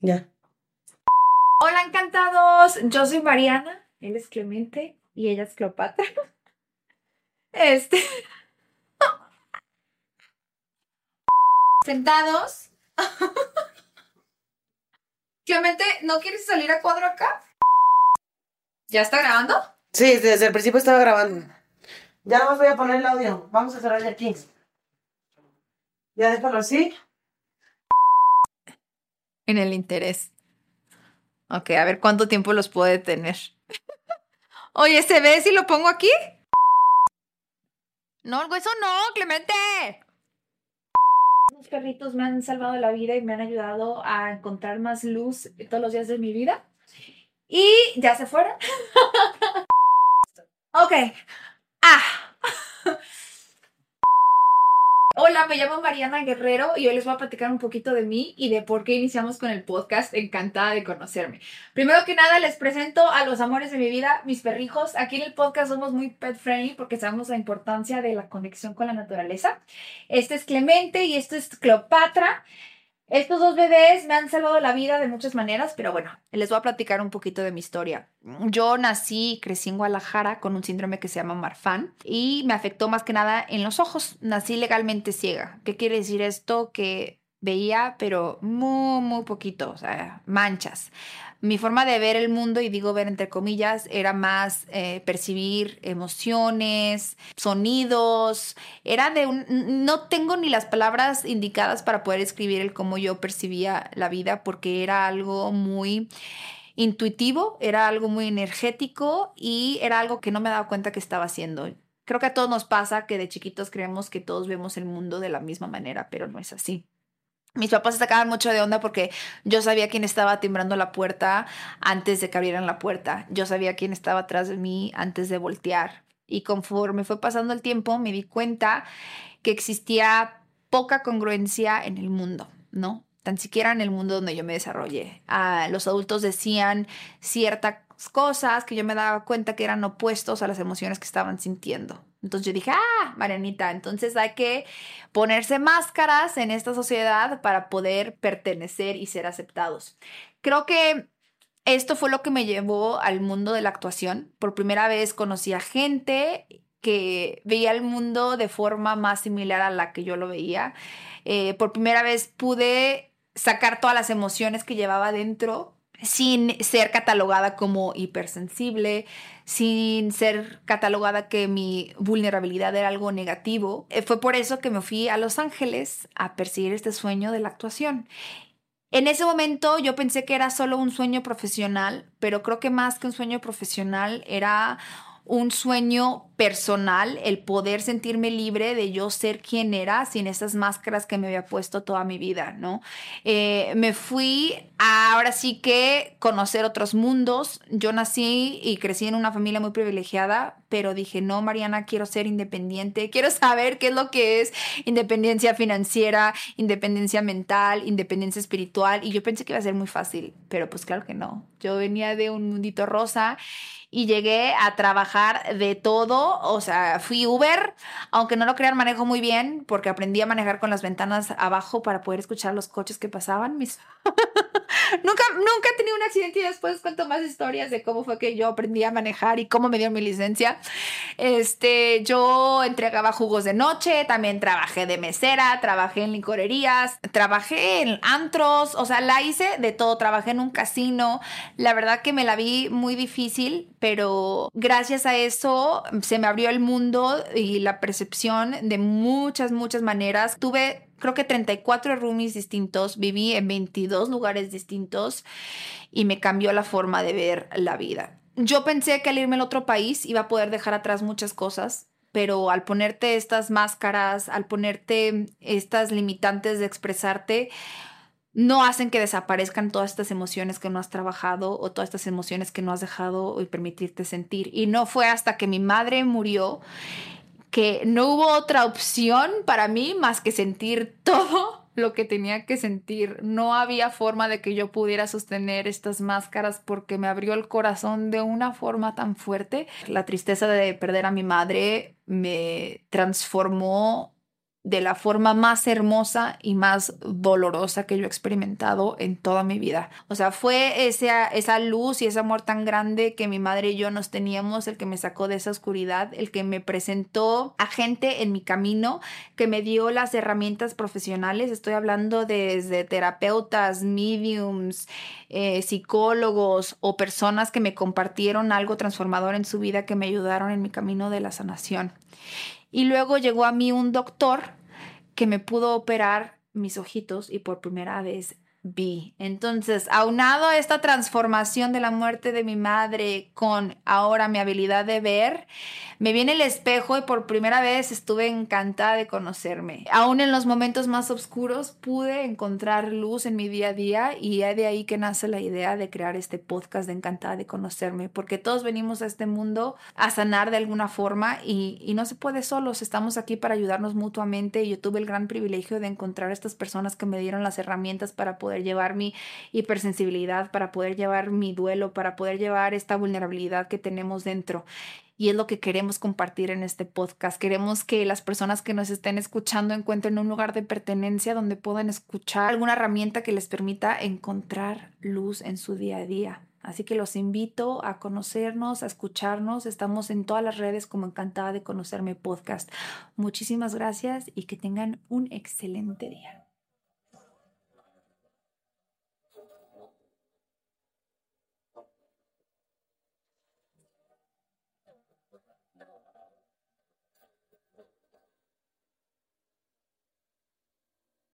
Ya. Hola, encantados. Yo soy Mariana, él es Clemente y ella es Cleopatra. Este. Sentados. Clemente, ¿no quieres salir a cuadro acá? ¿Ya está grabando? Sí, desde el principio estaba grabando. Ya no más voy a poner el audio. Vamos a cerrar aquí. Ya déjalo así. En el interés. Ok, a ver cuánto tiempo los puede tener. Oye, ¿se ve si lo pongo aquí? No, eso no, Clemente. Los perritos me han salvado la vida y me han ayudado a encontrar más luz todos los días de mi vida. Y ya se fueron. ok. Ah. Hola, me llamo Mariana Guerrero y hoy les voy a platicar un poquito de mí y de por qué iniciamos con el podcast. Encantada de conocerme. Primero que nada, les presento a los amores de mi vida, mis perrijos. Aquí en el podcast somos muy pet friendly porque sabemos la importancia de la conexión con la naturaleza. Este es Clemente y esto es Cleopatra. Estos dos bebés me han salvado la vida de muchas maneras, pero bueno, les voy a platicar un poquito de mi historia. Yo nací y crecí en Guadalajara con un síndrome que se llama Marfan y me afectó más que nada en los ojos. Nací legalmente ciega. ¿Qué quiere decir esto? Que veía, pero muy, muy poquito, o sea, manchas mi forma de ver el mundo, y digo ver entre comillas, era más eh, percibir emociones, sonidos, era de un, no tengo ni las palabras indicadas para poder escribir el cómo yo percibía la vida, porque era algo muy intuitivo, era algo muy energético y era algo que no me daba cuenta que estaba haciendo. Creo que a todos nos pasa que de chiquitos creemos que todos vemos el mundo de la misma manera, pero no es así. Mis papás se sacaban mucho de onda porque yo sabía quién estaba timbrando la puerta antes de que abrieran la puerta. Yo sabía quién estaba atrás de mí antes de voltear. Y conforme fue pasando el tiempo, me di cuenta que existía poca congruencia en el mundo, ¿no? Tan siquiera en el mundo donde yo me desarrollé. Ah, los adultos decían ciertas cosas que yo me daba cuenta que eran opuestos a las emociones que estaban sintiendo. Entonces yo dije, ah, Marianita, entonces hay que ponerse máscaras en esta sociedad para poder pertenecer y ser aceptados. Creo que esto fue lo que me llevó al mundo de la actuación. Por primera vez conocí a gente que veía el mundo de forma más similar a la que yo lo veía. Eh, por primera vez pude sacar todas las emociones que llevaba dentro sin ser catalogada como hipersensible, sin ser catalogada que mi vulnerabilidad era algo negativo. Eh, fue por eso que me fui a Los Ángeles a perseguir este sueño de la actuación. En ese momento yo pensé que era solo un sueño profesional, pero creo que más que un sueño profesional era un sueño personal, el poder sentirme libre de yo ser quien era sin esas máscaras que me había puesto toda mi vida, ¿no? Eh, me fui a ahora sí que conocer otros mundos. Yo nací y crecí en una familia muy privilegiada, pero dije, no, Mariana, quiero ser independiente, quiero saber qué es lo que es independencia financiera, independencia mental, independencia espiritual, y yo pensé que iba a ser muy fácil, pero pues claro que no. Yo venía de un mundito rosa y llegué a trabajar de todo, o sea, fui Uber, aunque no lo crean, manejo muy bien porque aprendí a manejar con las ventanas abajo para poder escuchar los coches que pasaban. Mis... nunca, nunca he tenido un accidente y después cuento más historias de cómo fue que yo aprendí a manejar y cómo me dio mi licencia. Este, yo entregaba jugos de noche, también trabajé de mesera, trabajé en licorerías, trabajé en antros, o sea, la hice de todo, trabajé en un casino. La verdad que me la vi muy difícil, pero gracias a eso se me abrió el mundo y la percepción de muchas, muchas maneras. Tuve creo que 34 roomies distintos, viví en 22 lugares distintos y me cambió la forma de ver la vida. Yo pensé que al irme al otro país iba a poder dejar atrás muchas cosas, pero al ponerte estas máscaras, al ponerte estas limitantes de expresarte, no hacen que desaparezcan todas estas emociones que no has trabajado o todas estas emociones que no has dejado y permitirte sentir. Y no fue hasta que mi madre murió que no hubo otra opción para mí más que sentir todo lo que tenía que sentir. No había forma de que yo pudiera sostener estas máscaras porque me abrió el corazón de una forma tan fuerte. La tristeza de perder a mi madre me transformó de la forma más hermosa y más dolorosa que yo he experimentado en toda mi vida. O sea, fue esa, esa luz y ese amor tan grande que mi madre y yo nos teníamos, el que me sacó de esa oscuridad, el que me presentó a gente en mi camino, que me dio las herramientas profesionales. Estoy hablando desde terapeutas, mediums, eh, psicólogos o personas que me compartieron algo transformador en su vida, que me ayudaron en mi camino de la sanación. Y luego llegó a mí un doctor que me pudo operar mis ojitos y por primera vez vi. Entonces, aunado a esta transformación de la muerte de mi madre con ahora mi habilidad de ver, me viene el espejo y por primera vez estuve encantada de conocerme. Aún en los momentos más oscuros pude encontrar luz en mi día a día y es de ahí que nace la idea de crear este podcast de encantada de conocerme, porque todos venimos a este mundo a sanar de alguna forma y, no se puede solos, estamos aquí para ayudarnos mutuamente y yo tuve el gran privilegio de encontrar estas personas que me dieron las herramientas para llevar mi hipersensibilidad, para poder llevar mi duelo, para poder llevar esta vulnerabilidad que tenemos dentro. Y es lo que queremos compartir en este podcast. Queremos que las personas que nos estén escuchando encuentren un lugar de pertenencia donde puedan escuchar alguna herramienta que les permita encontrar luz en su día a día. Así que los invito a conocernos, a escucharnos. Estamos en todas las redes como encantada de conocerme podcast. Muchísimas gracias y que tengan un excelente día.